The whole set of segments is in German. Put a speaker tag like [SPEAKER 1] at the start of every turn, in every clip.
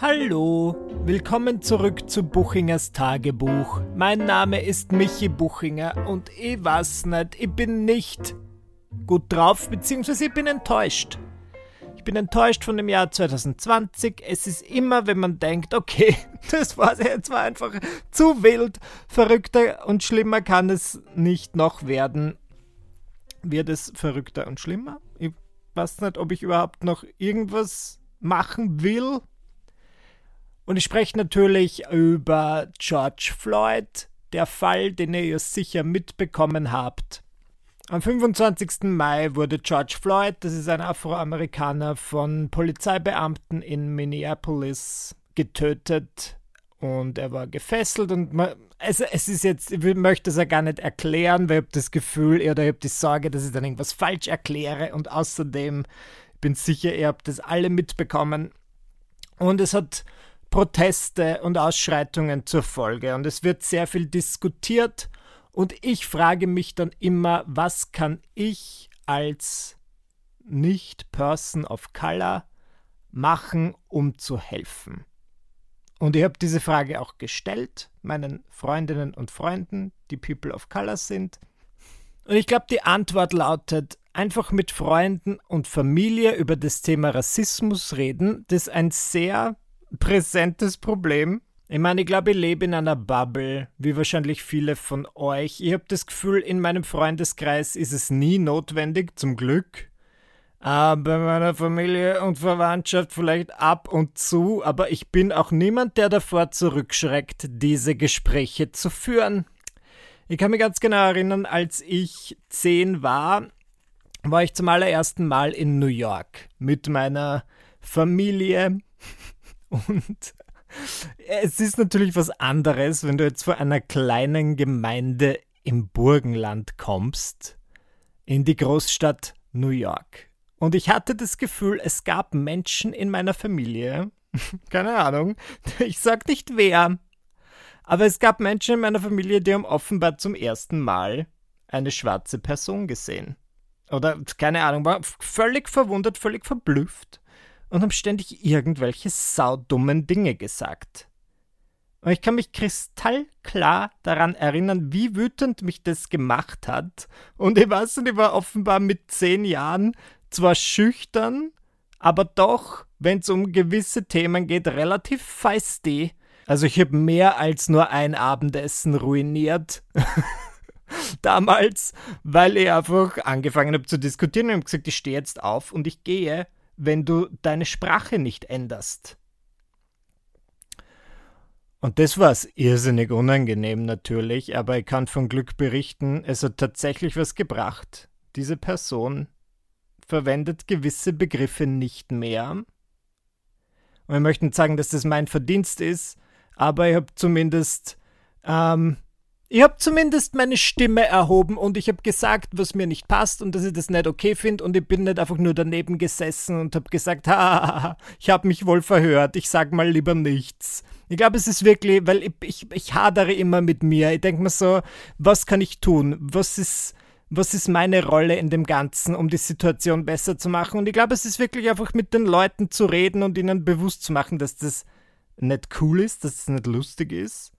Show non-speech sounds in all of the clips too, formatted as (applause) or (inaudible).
[SPEAKER 1] Hallo, willkommen zurück zu Buchingers Tagebuch. Mein Name ist Michi Buchinger und ich weiß nicht, ich bin nicht gut drauf, beziehungsweise ich bin enttäuscht. Ich bin enttäuscht von dem Jahr 2020. Es ist immer, wenn man denkt, okay, (laughs) das war jetzt war einfach zu wild, verrückter und schlimmer kann es nicht noch werden. Wird es verrückter und schlimmer? Ich weiß nicht, ob ich überhaupt noch irgendwas machen will und ich spreche natürlich über George Floyd, der Fall, den ihr sicher mitbekommen habt. Am 25. Mai wurde George Floyd, das ist ein Afroamerikaner, von Polizeibeamten in Minneapolis getötet und er war gefesselt und man, also es ist jetzt, ich möchte es ja gar nicht erklären, weil ich habe das Gefühl oder ich habe die Sorge, dass ich dann irgendwas falsch erkläre und außerdem bin sicher, ihr habt das alle mitbekommen und es hat Proteste und Ausschreitungen zur Folge und es wird sehr viel diskutiert und ich frage mich dann immer, was kann ich als Nicht-Person of Color machen, um zu helfen? Und ich habe diese Frage auch gestellt, meinen Freundinnen und Freunden, die People of Color sind. Und ich glaube, die Antwort lautet, einfach mit Freunden und Familie über das Thema Rassismus reden, das ein sehr präsentes Problem. Ich meine, ich glaube, ich lebe in einer Bubble, wie wahrscheinlich viele von euch. Ich habe das Gefühl, in meinem Freundeskreis ist es nie notwendig, zum Glück. Aber bei meiner Familie und Verwandtschaft vielleicht ab und zu, aber ich bin auch niemand, der davor zurückschreckt, diese Gespräche zu führen. Ich kann mich ganz genau erinnern, als ich zehn war, war ich zum allerersten Mal in New York mit meiner Familie und es ist natürlich was anderes, wenn du jetzt vor einer kleinen Gemeinde im Burgenland kommst, in die Großstadt New York. Und ich hatte das Gefühl, es gab Menschen in meiner Familie, (laughs) keine Ahnung, ich sag nicht wer, aber es gab Menschen in meiner Familie, die haben offenbar zum ersten Mal eine schwarze Person gesehen. Oder keine Ahnung, war völlig verwundert, völlig verblüfft und haben ständig irgendwelche saudummen Dinge gesagt. Und ich kann mich kristallklar daran erinnern, wie wütend mich das gemacht hat. Und ich weiß nicht, ich war offenbar mit zehn Jahren zwar schüchtern, aber doch, wenn es um gewisse Themen geht, relativ feisty. Also ich habe mehr als nur ein Abendessen ruiniert. (laughs) Damals, weil ich einfach angefangen habe zu diskutieren und gesagt, ich stehe jetzt auf und ich gehe wenn du deine Sprache nicht änderst. Und das war es irrsinnig unangenehm natürlich, aber ich kann von Glück berichten, es hat tatsächlich was gebracht. Diese Person verwendet gewisse Begriffe nicht mehr. Und wir möchten sagen, dass das mein Verdienst ist, aber ich habe zumindest ähm, ich habe zumindest meine Stimme erhoben und ich habe gesagt, was mir nicht passt und dass ich das nicht okay finde und ich bin nicht einfach nur daneben gesessen und habe gesagt, (laughs) ha, ich habe mich wohl verhört, ich sag mal lieber nichts. Ich glaube, es ist wirklich, weil ich, ich, ich hadere immer mit mir. Ich denke mir so, was kann ich tun? Was ist, was ist meine Rolle in dem Ganzen, um die Situation besser zu machen? Und ich glaube, es ist wirklich einfach mit den Leuten zu reden und ihnen bewusst zu machen, dass das nicht cool ist, dass es nicht lustig ist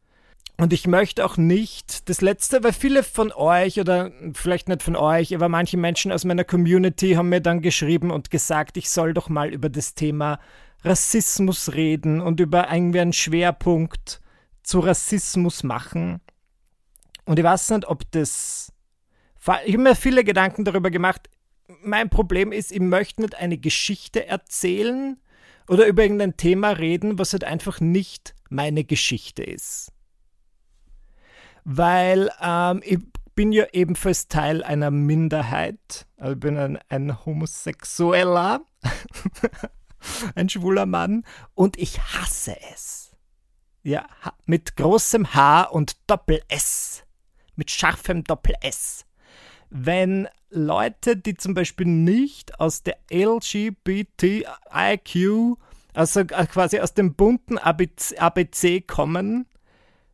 [SPEAKER 1] und ich möchte auch nicht das letzte, weil viele von euch oder vielleicht nicht von euch, aber manche Menschen aus meiner Community haben mir dann geschrieben und gesagt, ich soll doch mal über das Thema Rassismus reden und über irgendwie einen Schwerpunkt zu Rassismus machen. Und ich weiß nicht, ob das. Ich habe mir viele Gedanken darüber gemacht. Mein Problem ist, ich möchte nicht eine Geschichte erzählen oder über irgendein Thema reden, was halt einfach nicht meine Geschichte ist weil ähm, ich bin ja ebenfalls Teil einer Minderheit. Also ich bin ein, ein Homosexueller, (laughs) ein schwuler Mann und ich hasse es. Ja, mit großem H und Doppel-S. Mit scharfem Doppel-S. Wenn Leute, die zum Beispiel nicht aus der LGBTIQ, also quasi aus dem bunten ABC, ABC kommen,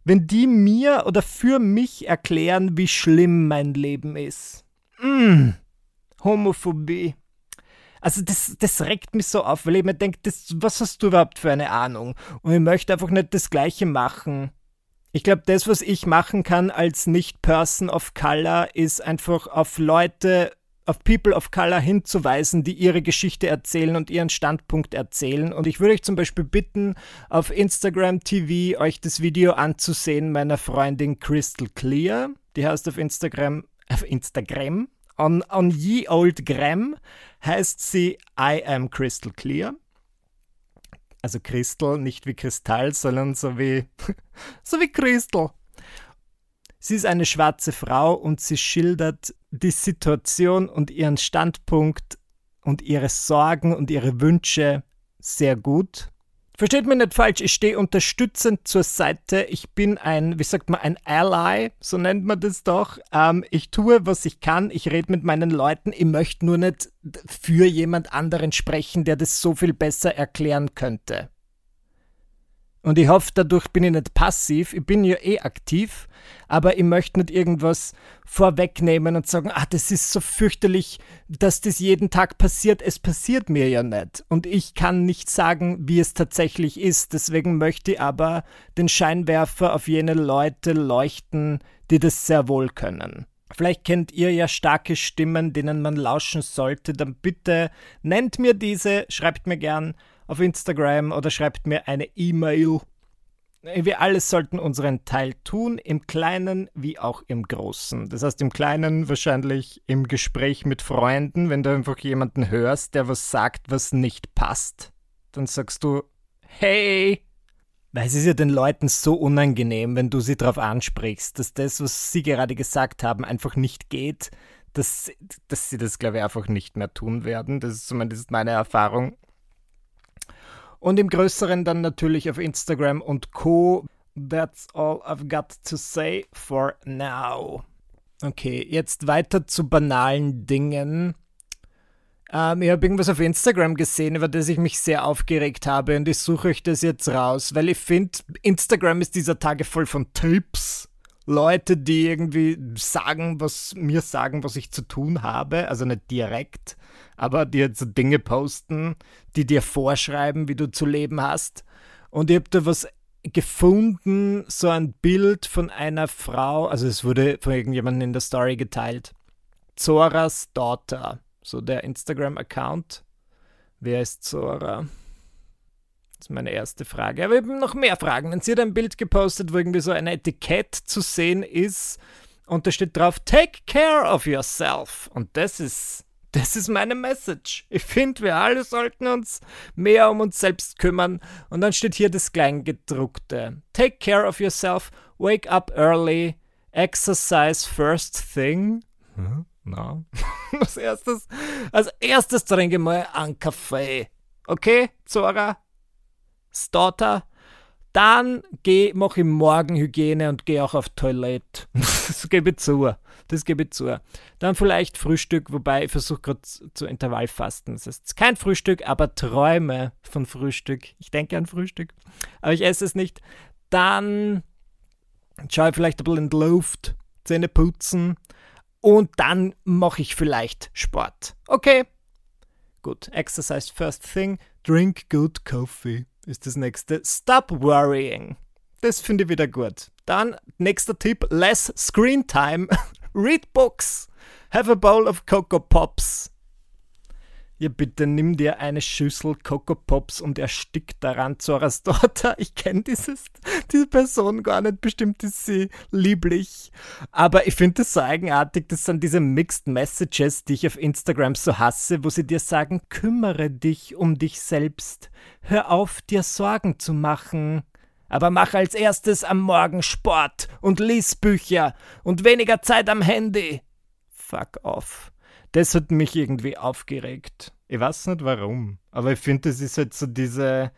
[SPEAKER 1] wenn die mir oder für mich erklären, wie schlimm mein Leben ist. Mm, Homophobie. Also das, das regt mich so auf, weil ich mir denke, was hast du überhaupt für eine Ahnung? Und ich möchte einfach nicht das Gleiche machen. Ich glaube, das, was ich machen kann als Nicht-Person of Color, ist einfach auf Leute, auf People of Color hinzuweisen, die ihre Geschichte erzählen und ihren Standpunkt erzählen. Und ich würde euch zum Beispiel bitten, auf Instagram TV euch das Video anzusehen meiner Freundin Crystal Clear. Die heißt auf Instagram, auf Instagram, on, on Ye Old Gram heißt sie I am Crystal Clear also Crystal, nicht wie Kristall, sondern so wie, (laughs) so wie Crystal. Sie ist eine schwarze Frau und sie schildert die Situation und ihren Standpunkt und ihre Sorgen und ihre Wünsche sehr gut. Versteht mich nicht falsch, ich stehe unterstützend zur Seite. Ich bin ein, wie sagt man, ein Ally, so nennt man das doch. Ähm, ich tue, was ich kann. Ich rede mit meinen Leuten. Ich möchte nur nicht für jemand anderen sprechen, der das so viel besser erklären könnte. Und ich hoffe, dadurch bin ich nicht passiv. Ich bin ja eh aktiv, aber ich möchte nicht irgendwas vorwegnehmen und sagen, ah, das ist so fürchterlich, dass das jeden Tag passiert. Es passiert mir ja nicht. Und ich kann nicht sagen, wie es tatsächlich ist. Deswegen möchte ich aber den Scheinwerfer auf jene Leute leuchten, die das sehr wohl können. Vielleicht kennt ihr ja starke Stimmen, denen man lauschen sollte. Dann bitte nennt mir diese, schreibt mir gern auf Instagram oder schreibt mir eine E-Mail. Wir alle sollten unseren Teil tun, im Kleinen wie auch im Großen. Das heißt, im Kleinen wahrscheinlich im Gespräch mit Freunden, wenn du einfach jemanden hörst, der was sagt, was nicht passt, dann sagst du, hey, weil es ist ja den Leuten so unangenehm, wenn du sie darauf ansprichst, dass das, was sie gerade gesagt haben, einfach nicht geht, dass, dass sie das, glaube ich, einfach nicht mehr tun werden. Das ist zumindest meine Erfahrung. Und im Größeren dann natürlich auf Instagram und Co. That's all I've got to say for now. Okay, jetzt weiter zu banalen Dingen. Ähm, ich habe irgendwas auf Instagram gesehen, über das ich mich sehr aufgeregt habe und ich suche euch das jetzt raus, weil ich finde, Instagram ist dieser Tage voll von Tipps. Leute, die irgendwie sagen, was mir sagen, was ich zu tun habe, also nicht direkt, aber die jetzt so Dinge posten, die dir vorschreiben, wie du zu leben hast. Und ich habe da was gefunden, so ein Bild von einer Frau, also es wurde von irgendjemandem in der Story geteilt. Zoras Daughter, so der Instagram-Account. Wer ist Zora? Das ist meine erste Frage. Aber haben noch mehr Fragen. Wenn sie hat ein Bild gepostet, wo irgendwie so ein Etikett zu sehen ist und da steht drauf, take care of yourself. Und das ist das ist meine Message. Ich finde, wir alle sollten uns mehr um uns selbst kümmern. Und dann steht hier das Kleingedruckte. Take care of yourself, wake up early, exercise first thing. Hm? Na. (laughs) als erstes, als erstes trinke mal einen Kaffee. Okay, Zora? Starter? Dann mache ich Morgenhygiene und gehe auch auf Toilette. (laughs) das gebe ich zu. Das gebe ich zu. Dann vielleicht Frühstück, wobei ich versuche gerade zu Intervallfasten. Das heißt kein Frühstück, aber träume von Frühstück. Ich denke an Frühstück, aber ich esse es nicht. Dann schaue ich vielleicht ein bisschen in die Luft, Zähne putzen und dann mache ich vielleicht Sport. Okay. Gut, exercise first thing, drink good coffee ist das nächste. Stop worrying. Das finde ich wieder gut. Dann nächster Tipp: Less Screen Time. (laughs) Read Books. Have a bowl of Cocoa Pops. Ja, bitte nimm dir eine Schüssel Coco Pops und erstickt daran Zoras Daughter. Ich kenne diese Person gar nicht, bestimmt ist sie lieblich. Aber ich finde das so eigenartig, das sind diese Mixed Messages, die ich auf Instagram so hasse, wo sie dir sagen, kümmere dich um dich selbst. Hör auf, dir Sorgen zu machen. Aber mach als erstes am Morgen Sport und lies Bücher und weniger Zeit am Handy. Fuck off das hat mich irgendwie aufgeregt. Ich weiß nicht warum, aber ich finde, das ist halt so diese,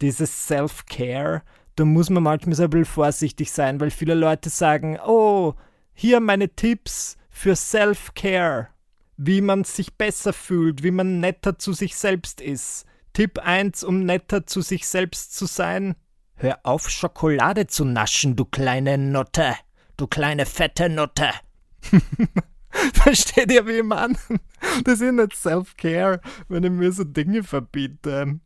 [SPEAKER 1] dieses Self-Care. Da muss man manchmal so ein bisschen vorsichtig sein, weil viele Leute sagen, oh, hier meine Tipps für Self-Care, wie man sich besser fühlt, wie man netter zu sich selbst ist. Tipp 1, um netter zu sich selbst zu sein. Hör auf, Schokolade zu naschen, du kleine Nutte. Du kleine fette Nutte. (laughs) Versteht ihr, wie meine? Das ist nicht Self-Care, wenn ich mir so Dinge verbiete.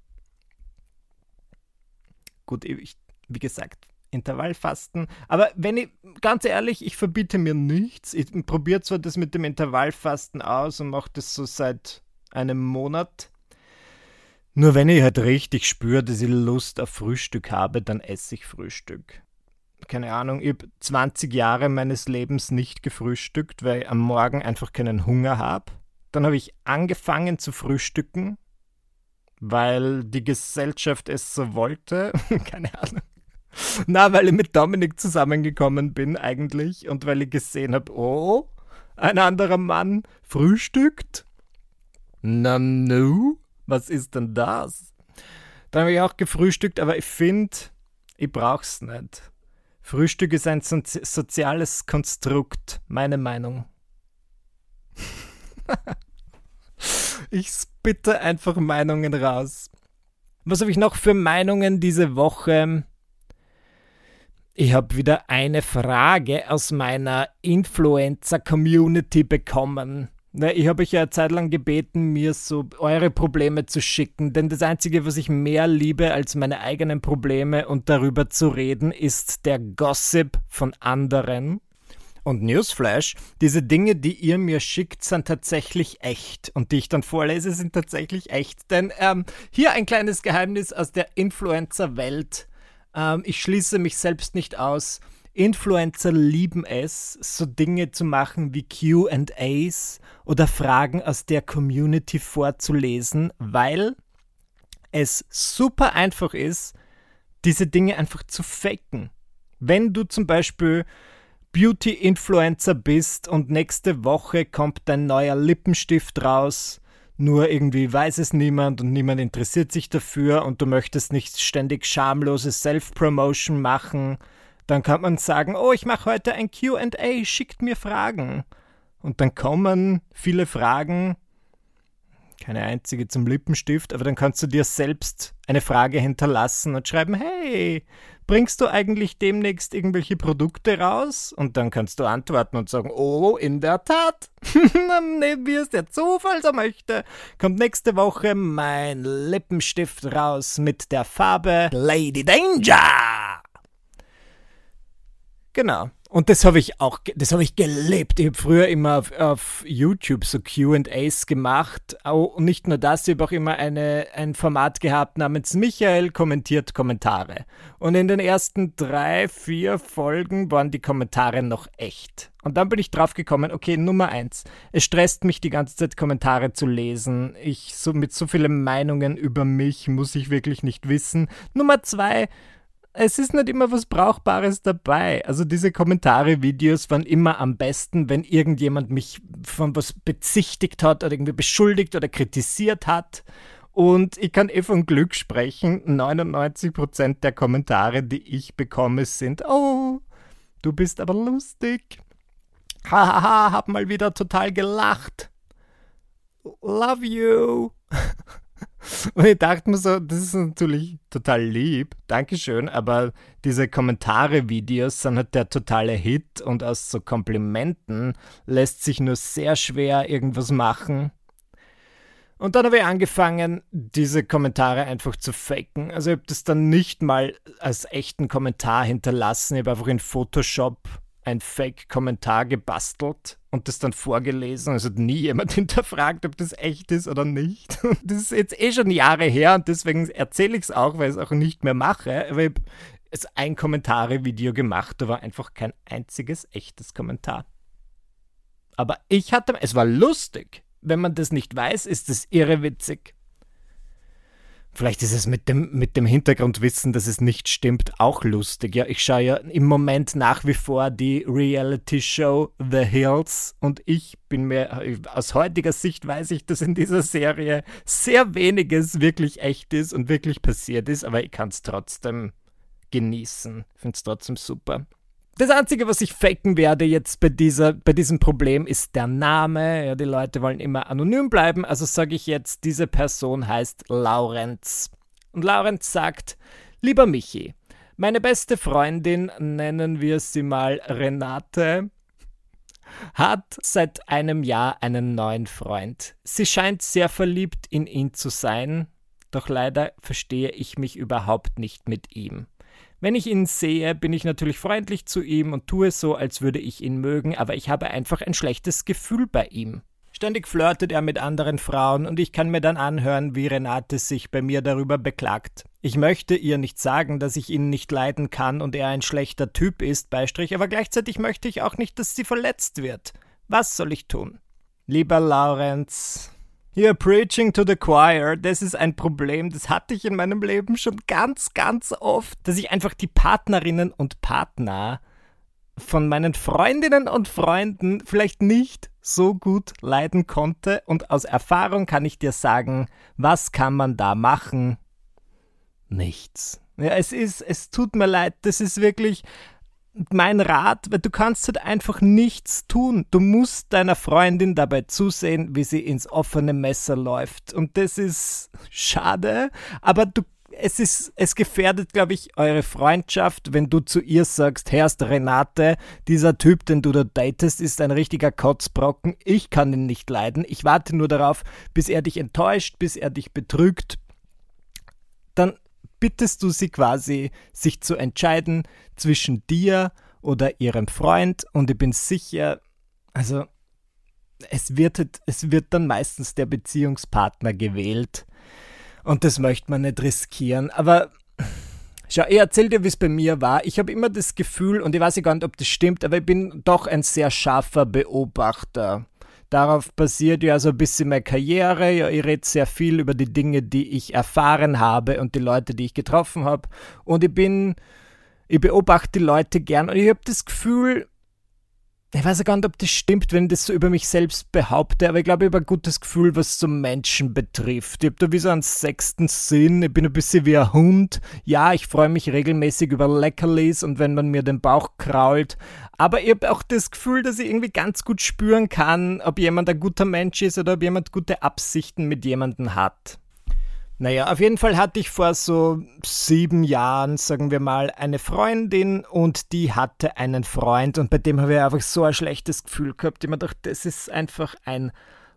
[SPEAKER 1] Gut, ich, wie gesagt, Intervallfasten. Aber wenn ich, ganz ehrlich, ich verbiete mir nichts. Ich probiere zwar das mit dem Intervallfasten aus und mache das so seit einem Monat. Nur wenn ich halt richtig spüre, dass ich Lust auf Frühstück habe, dann esse ich Frühstück. Keine Ahnung, ich habe 20 Jahre meines Lebens nicht gefrühstückt, weil ich am Morgen einfach keinen Hunger habe. Dann habe ich angefangen zu frühstücken, weil die Gesellschaft es so wollte. (laughs) Keine Ahnung. (laughs) Na, weil ich mit Dominik zusammengekommen bin eigentlich und weil ich gesehen habe, oh, ein anderer Mann frühstückt. Na nu, was ist denn das? Dann habe ich auch gefrühstückt, aber ich finde, ich brauch's nicht. Frühstück ist ein so soziales Konstrukt, meine Meinung. (laughs) ich spitte einfach Meinungen raus. Was habe ich noch für Meinungen diese Woche? Ich habe wieder eine Frage aus meiner Influencer-Community bekommen. Ich habe euch ja eine Zeit lang gebeten, mir so eure Probleme zu schicken, denn das Einzige, was ich mehr liebe als meine eigenen Probleme und darüber zu reden, ist der Gossip von anderen. Und Newsflash, diese Dinge, die ihr mir schickt, sind tatsächlich echt. Und die ich dann vorlese, sind tatsächlich echt. Denn ähm, hier ein kleines Geheimnis aus der Influencer-Welt. Ähm, ich schließe mich selbst nicht aus. Influencer lieben es, so Dinge zu machen wie QAs oder Fragen aus der Community vorzulesen, weil es super einfach ist, diese Dinge einfach zu faken. Wenn du zum Beispiel Beauty-Influencer bist und nächste Woche kommt dein neuer Lippenstift raus, nur irgendwie weiß es niemand und niemand interessiert sich dafür und du möchtest nicht ständig schamlose Self-Promotion machen, dann kann man sagen, oh, ich mache heute ein QA, schickt mir Fragen. Und dann kommen viele Fragen, keine einzige zum Lippenstift, aber dann kannst du dir selbst eine Frage hinterlassen und schreiben, hey, bringst du eigentlich demnächst irgendwelche Produkte raus? Und dann kannst du antworten und sagen, oh, in der Tat, (laughs) wir es der Zufall so möchte, kommt nächste Woche mein Lippenstift raus mit der Farbe Lady Danger. Genau. Und das habe ich auch, das habe ich gelebt. Ich habe früher immer auf, auf YouTube so QAs gemacht. Und nicht nur das, ich habe auch immer eine, ein Format gehabt namens Michael kommentiert Kommentare. Und in den ersten drei, vier Folgen waren die Kommentare noch echt. Und dann bin ich drauf gekommen, okay, Nummer eins, es stresst mich die ganze Zeit Kommentare zu lesen. Ich so mit so vielen Meinungen über mich muss ich wirklich nicht wissen. Nummer zwei, es ist nicht immer was Brauchbares dabei. Also diese Kommentare-Videos waren immer am besten, wenn irgendjemand mich von was bezichtigt hat oder irgendwie beschuldigt oder kritisiert hat. Und ich kann eh von Glück sprechen. 99% der Kommentare, die ich bekomme, sind, oh, du bist aber lustig. Hahaha, hab mal wieder total gelacht. Love you. (laughs) (laughs) Und ich dachte mir so, das ist natürlich total lieb, Dankeschön, aber diese Kommentare-Videos sind halt der totale Hit und aus so Komplimenten lässt sich nur sehr schwer irgendwas machen. Und dann habe ich angefangen, diese Kommentare einfach zu faken. Also ich habe das dann nicht mal als echten Kommentar hinterlassen, ich habe einfach in Photoshop ein Fake-Kommentar gebastelt und das dann vorgelesen. Es hat nie jemand (laughs) hinterfragt, ob das echt ist oder nicht. (laughs) Das ist jetzt eh schon Jahre her und deswegen erzähle ich es auch, weil ich es auch nicht mehr mache. Aber ich habe ein Kommentare-Video gemacht, da war einfach kein einziges echtes Kommentar. Aber ich hatte, es war lustig. Wenn man das nicht weiß, ist es irre witzig. Vielleicht ist es mit dem, mit dem Hintergrundwissen, dass es nicht stimmt, auch lustig. Ja, ich schaue ja im Moment nach wie vor die Reality-Show The Hills und ich bin mir, aus heutiger Sicht weiß ich, dass in dieser Serie sehr weniges wirklich echt ist und wirklich passiert ist, aber ich kann es trotzdem genießen. Ich finde es trotzdem super. Das Einzige, was ich faken werde jetzt bei, dieser, bei diesem Problem, ist der Name. Ja, die Leute wollen immer anonym bleiben, also sage ich jetzt, diese Person heißt Laurenz. Und Laurenz sagt, lieber Michi, meine beste Freundin, nennen wir sie mal Renate, hat seit einem Jahr einen neuen Freund. Sie scheint sehr verliebt in ihn zu sein, doch leider verstehe ich mich überhaupt nicht mit ihm. Wenn ich ihn sehe, bin ich natürlich freundlich zu ihm und tue so, als würde ich ihn mögen, aber ich habe einfach ein schlechtes Gefühl bei ihm. Ständig flirtet er mit anderen Frauen und ich kann mir dann anhören, wie Renate sich bei mir darüber beklagt. Ich möchte ihr nicht sagen, dass ich ihn nicht leiden kann und er ein schlechter Typ ist, Beistrich, aber gleichzeitig möchte ich auch nicht, dass sie verletzt wird. Was soll ich tun? Lieber Laurenz, You're preaching to the choir. Das ist ein Problem, das hatte ich in meinem Leben schon ganz, ganz oft, dass ich einfach die Partnerinnen und Partner von meinen Freundinnen und Freunden vielleicht nicht so gut leiden konnte. Und aus Erfahrung kann ich dir sagen, was kann man da machen? Nichts. Ja, es ist, es tut mir leid, das ist wirklich, mein Rat, weil du kannst halt einfach nichts tun. Du musst deiner Freundin dabei zusehen, wie sie ins offene Messer läuft. Und das ist schade, aber du es ist, es gefährdet, glaube ich, eure Freundschaft, wenn du zu ihr sagst, Herrst Renate, dieser Typ, den du da datest, ist ein richtiger Kotzbrocken. Ich kann ihn nicht leiden. Ich warte nur darauf, bis er dich enttäuscht, bis er dich betrügt. Bittest du sie quasi, sich zu entscheiden zwischen dir oder ihrem Freund und ich bin sicher, also es wird, es wird dann meistens der Beziehungspartner gewählt und das möchte man nicht riskieren, aber Schau, ich erzähl dir, wie es bei mir war. Ich habe immer das Gefühl, und ich weiß gar nicht, ob das stimmt, aber ich bin doch ein sehr scharfer Beobachter. Darauf basiert ja so ein bisschen meine Karriere. Ja, ich rede sehr viel über die Dinge, die ich erfahren habe und die Leute, die ich getroffen habe. Und ich bin, ich beobachte die Leute gern und ich habe das Gefühl, ich weiß gar nicht, ob das stimmt, wenn ich das so über mich selbst behaupte, aber ich glaube, ich habe ein gutes Gefühl, was so Menschen betrifft. Ich habe da wie so einen sechsten Sinn, ich bin ein bisschen wie ein Hund. Ja, ich freue mich regelmäßig über Leckerlis und wenn man mir den Bauch krault, aber ich habe auch das Gefühl, dass ich irgendwie ganz gut spüren kann, ob jemand ein guter Mensch ist oder ob jemand gute Absichten mit jemandem hat. Naja, auf jeden Fall hatte ich vor so sieben Jahren, sagen wir mal, eine Freundin und die hatte einen Freund und bei dem habe ich einfach so ein schlechtes Gefühl gehabt. Ich mir gedacht, das ist einfach ein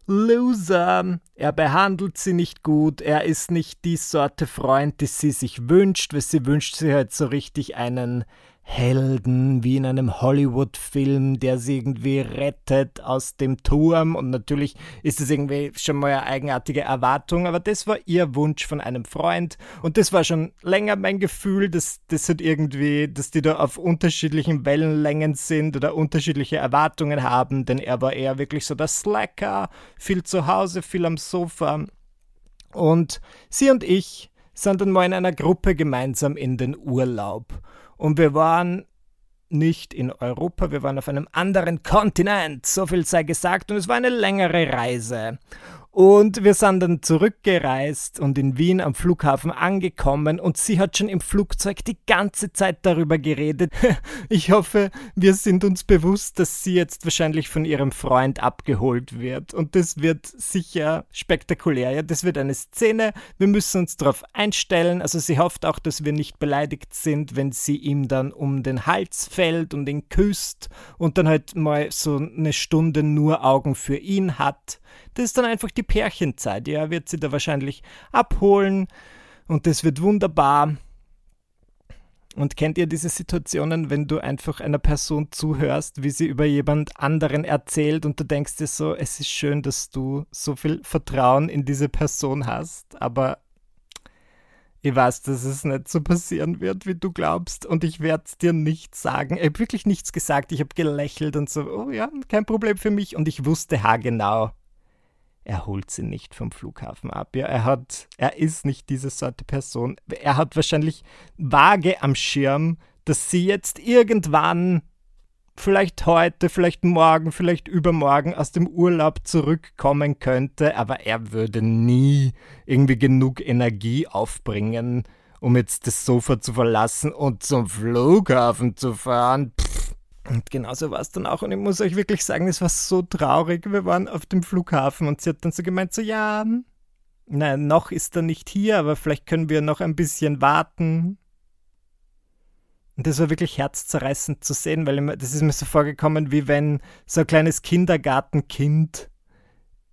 [SPEAKER 1] Loser. Er behandelt sie nicht gut. Er ist nicht die Sorte Freund, die sie sich wünscht, weil sie wünscht sich halt so richtig einen Helden wie in einem Hollywood-Film, der sie irgendwie rettet aus dem Turm. Und natürlich ist es irgendwie schon mal eine eigenartige Erwartung, aber das war ihr Wunsch von einem Freund. Und das war schon länger mein Gefühl, dass das halt irgendwie, dass die da auf unterschiedlichen Wellenlängen sind oder unterschiedliche Erwartungen haben, denn er war eher wirklich so der Slacker, viel zu Hause, viel am Sofa. Und sie und ich sind dann mal in einer Gruppe gemeinsam in den Urlaub. Und wir waren nicht in Europa, wir waren auf einem anderen Kontinent, so viel sei gesagt, und es war eine längere Reise. Und wir sind dann zurückgereist und in Wien am Flughafen angekommen und sie hat schon im Flugzeug die ganze Zeit darüber geredet. (laughs) Ich hoffe, wir sind uns bewusst, dass sie jetzt wahrscheinlich von ihrem Freund abgeholt wird. Und das wird sicher spektakulär. Ja, das wird eine Szene. Wir müssen uns darauf einstellen. Also sie hofft auch, dass wir nicht beleidigt sind, wenn sie ihm dann um den Hals fällt und ihn küsst und dann halt mal so eine Stunde nur Augen für ihn hat. Das ist dann einfach die Pärchenzeit. Ja, wird sie da wahrscheinlich abholen und das wird wunderbar. Und kennt ihr diese Situationen, wenn du einfach einer Person zuhörst, wie sie über jemand anderen erzählt und du denkst dir so, es ist schön, dass du so viel Vertrauen in diese Person hast, aber ich weiß, dass es nicht so passieren wird, wie du glaubst und ich werde es dir nicht sagen. Ich habe wirklich nichts gesagt, ich habe gelächelt und so, oh ja, kein Problem für mich und ich wusste haargenau, er holt sie nicht vom Flughafen ab. Ja, er hat, er ist nicht diese Sorte Person. Er hat wahrscheinlich vage am Schirm, dass sie jetzt irgendwann, vielleicht heute, vielleicht morgen, vielleicht übermorgen aus dem Urlaub zurückkommen könnte, aber er würde nie irgendwie genug Energie aufbringen, um jetzt das Sofa zu verlassen und zum Flughafen zu fahren. Pff und genauso war es dann auch. Und ich muss euch wirklich sagen, es war so traurig. Wir waren auf dem Flughafen und sie hat dann so gemeint, so ja, nein, noch ist er nicht hier, aber vielleicht können wir noch ein bisschen warten. Und das war wirklich herzzerreißend zu sehen, weil immer, das ist mir so vorgekommen, wie wenn so ein kleines Kindergartenkind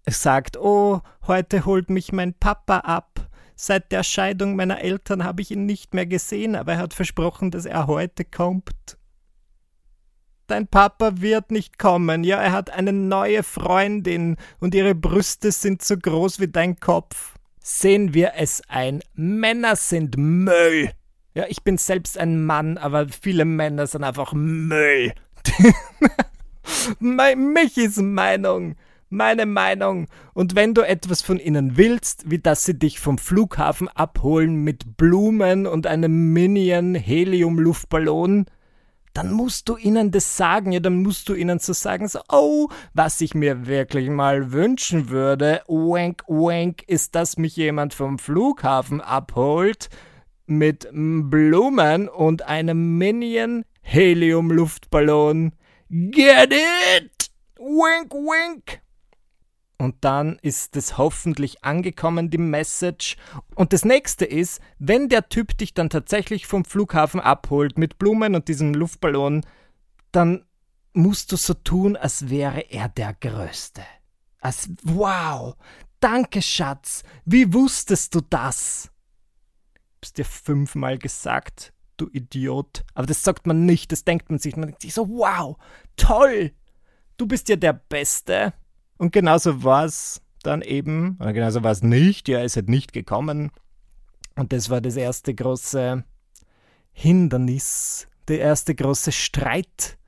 [SPEAKER 1] sagt, oh, heute holt mich mein Papa ab. Seit der Scheidung meiner Eltern habe ich ihn nicht mehr gesehen, aber er hat versprochen, dass er heute kommt. Dein Papa wird nicht kommen. Ja, er hat eine neue Freundin und ihre Brüste sind so groß wie dein Kopf. Sehen wir es ein. Männer sind Müll. Ja, ich bin selbst ein Mann, aber viele Männer sind einfach Müll. (laughs) Michis Meinung. Meine Meinung. Und wenn du etwas von ihnen willst, wie dass sie dich vom Flughafen abholen mit Blumen und einem Minion Helium-Luftballon, dann musst du ihnen das sagen, ja, dann musst du ihnen so sagen, so, oh, was ich mir wirklich mal wünschen würde, wank, wank, ist, dass mich jemand vom Flughafen abholt mit Blumen und einem Minion Helium-Luftballon. Get it? Wink, wink. Und dann ist es hoffentlich angekommen, die Message. Und das nächste ist, wenn der Typ dich dann tatsächlich vom Flughafen abholt mit Blumen und diesem Luftballon, dann musst du so tun, als wäre er der Größte. Als, wow, danke Schatz, wie wusstest du das? hab's dir fünfmal gesagt, du Idiot. Aber das sagt man nicht, das denkt man sich. Man denkt sich so, wow, toll, du bist ja der Beste. Und genauso war es dann eben, oder genauso war es nicht, ja, es hat nicht gekommen. Und das war das erste große Hindernis, der erste große Streit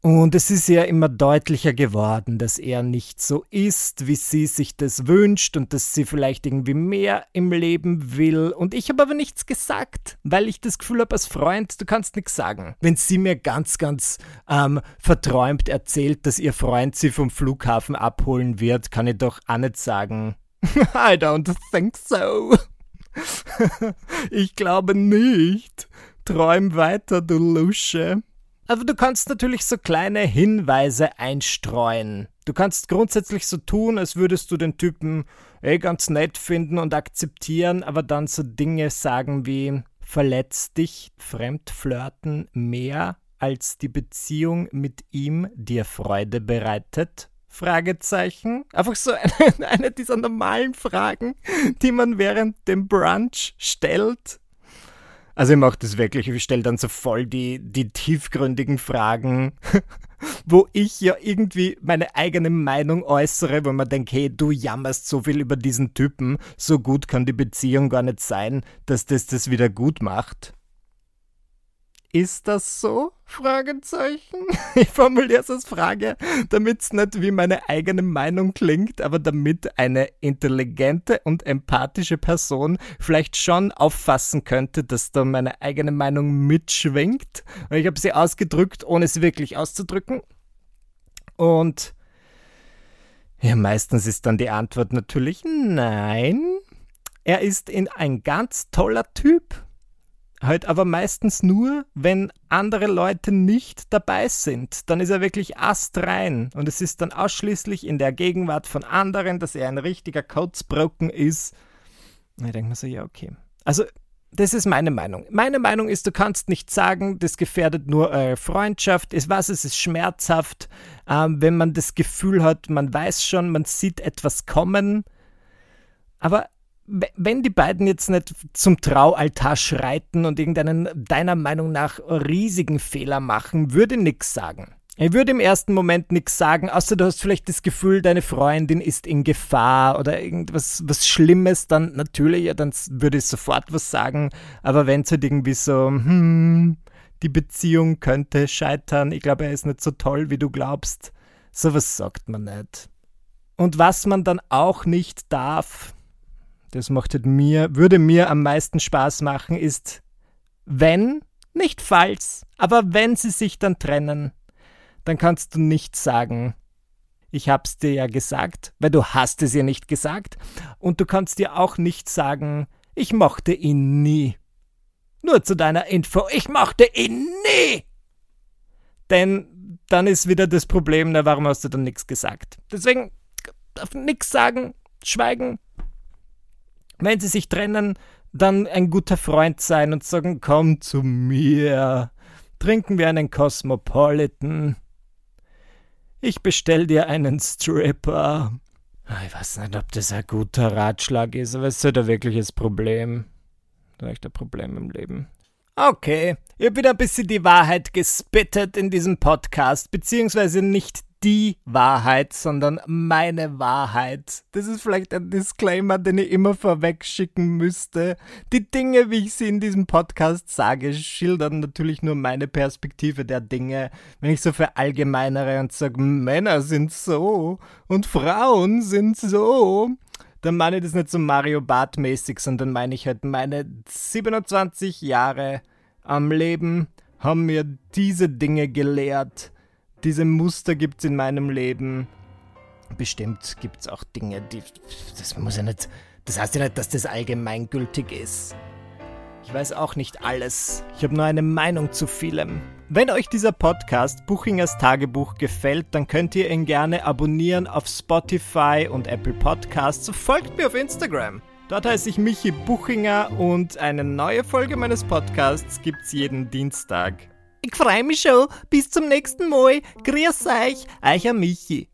[SPEAKER 1] und es ist ja immer deutlicher geworden, dass er nicht so ist, wie sie sich das wünscht und dass sie vielleicht irgendwie mehr im Leben will. Und ich habe aber nichts gesagt, weil ich das Gefühl habe, als Freund, du kannst nichts sagen. Wenn sie mir ganz, ganz ähm, verträumt erzählt, dass ihr Freund sie vom Flughafen abholen wird, kann ich doch auch nicht sagen. (laughs) I don't think so. (laughs) ich glaube nicht. Träum weiter, du Lusche. Aber du kannst natürlich so kleine Hinweise einstreuen. Du kannst grundsätzlich so tun, als würdest du den Typen eh ganz nett finden und akzeptieren, aber dann so Dinge sagen wie verletzt dich, Fremdflirten mehr als die Beziehung mit ihm dir Freude bereitet? Fragezeichen. Einfach so eine, (laughs) eine dieser normalen Fragen, die man während dem Brunch stellt. Also ich mache das wirklich, ich stelle dann so voll die, die tiefgründigen Fragen, (laughs) wo ich ja irgendwie meine eigene Meinung äußere, wo man denkt, hey, du jammerst so viel über diesen Typen, so gut kann die Beziehung gar nicht sein, dass das das wieder gut macht. Ist das so? Fragezeichen. (laughs) Ich formuliere es als Frage, damit es nicht wie meine eigene Meinung klingt, aber damit eine intelligente und empathische Person vielleicht schon auffassen könnte, dass da meine eigene Meinung mitschwingt. Und ich habe sie ausgedrückt, ohne es wirklich auszudrücken. Und ja, meistens ist dann die Antwort natürlich nein. Er ist in ein ganz toller Typ Halt aber meistens nur, wenn andere Leute nicht dabei sind. Dann ist er wirklich astrein. Und es ist dann ausschließlich in der Gegenwart von anderen, dass er ein richtiger Codesbroken ist. Ich denke mir so, ja, okay. Also, das ist meine Meinung. Meine Meinung ist, du kannst nicht sagen, das gefährdet nur eure Freundschaft. Ist was, es ist schmerzhaft, ähm, wenn man das Gefühl hat, man weiß schon, man sieht etwas kommen. Aber wenn die beiden jetzt nicht zum Traualtar schreiten und irgendeinen deiner Meinung nach riesigen Fehler machen, würde nichts sagen. Ich würde im ersten Moment nichts sagen, außer du hast vielleicht das Gefühl, deine Freundin ist in Gefahr oder irgendwas was Schlimmes, dann natürlich, ja, dann würde ich sofort was sagen. Aber wenn es halt irgendwie so, hm, die Beziehung könnte scheitern, ich glaube, er ist nicht so toll, wie du glaubst, sowas sagt man nicht. Und was man dann auch nicht darf, das macht halt mir, würde mir am meisten Spaß machen, ist, wenn, nicht falls, aber wenn sie sich dann trennen, dann kannst du nicht sagen, ich hab's dir ja gesagt, weil du hast es ihr nicht gesagt, und du kannst dir auch nicht sagen, ich mochte ihn nie. Nur zu deiner Info, ich mochte ihn nie! Denn dann ist wieder das Problem, na, warum hast du dann nichts gesagt? Deswegen darf nichts sagen, schweigen, wenn sie sich trennen, dann ein guter Freund sein und sagen, komm zu mir, trinken wir einen Cosmopolitan. Ich bestell dir einen Stripper. Ah, ich weiß nicht, ob das ein guter Ratschlag ist, aber es ist halt ein wirkliches Problem. Vielleicht ein Problem im Leben. Okay, ich habe wieder ein bisschen die Wahrheit gespittet in diesem Podcast, beziehungsweise nicht die Wahrheit, sondern meine Wahrheit. Das ist vielleicht ein Disclaimer, den ich immer vorweg schicken müsste. Die Dinge, wie ich sie in diesem Podcast sage, schildern natürlich nur meine Perspektive der Dinge. Wenn ich so verallgemeinere und sage, Männer sind so und Frauen sind so, dann meine ich das nicht so Mario Bart mäßig, sondern meine ich halt meine 27 Jahre am Leben haben mir diese Dinge gelehrt diese Muster gibt es in meinem Leben. Bestimmt gibt es auch Dinge, die. Das muss ja nicht. Das heißt ja nicht, dass das allgemeingültig ist. Ich weiß auch nicht alles. Ich habe nur eine Meinung zu vielem. Wenn euch dieser Podcast Buchingers Tagebuch gefällt, dann könnt ihr ihn gerne abonnieren auf Spotify und Apple Podcasts. Folgt mir auf Instagram. Dort heiße ich Michi Buchinger und eine neue Folge meines Podcasts gibt es jeden Dienstag. Ich freue mich schon. Bis zum nächsten Mal. Grüß euch, euer Michi.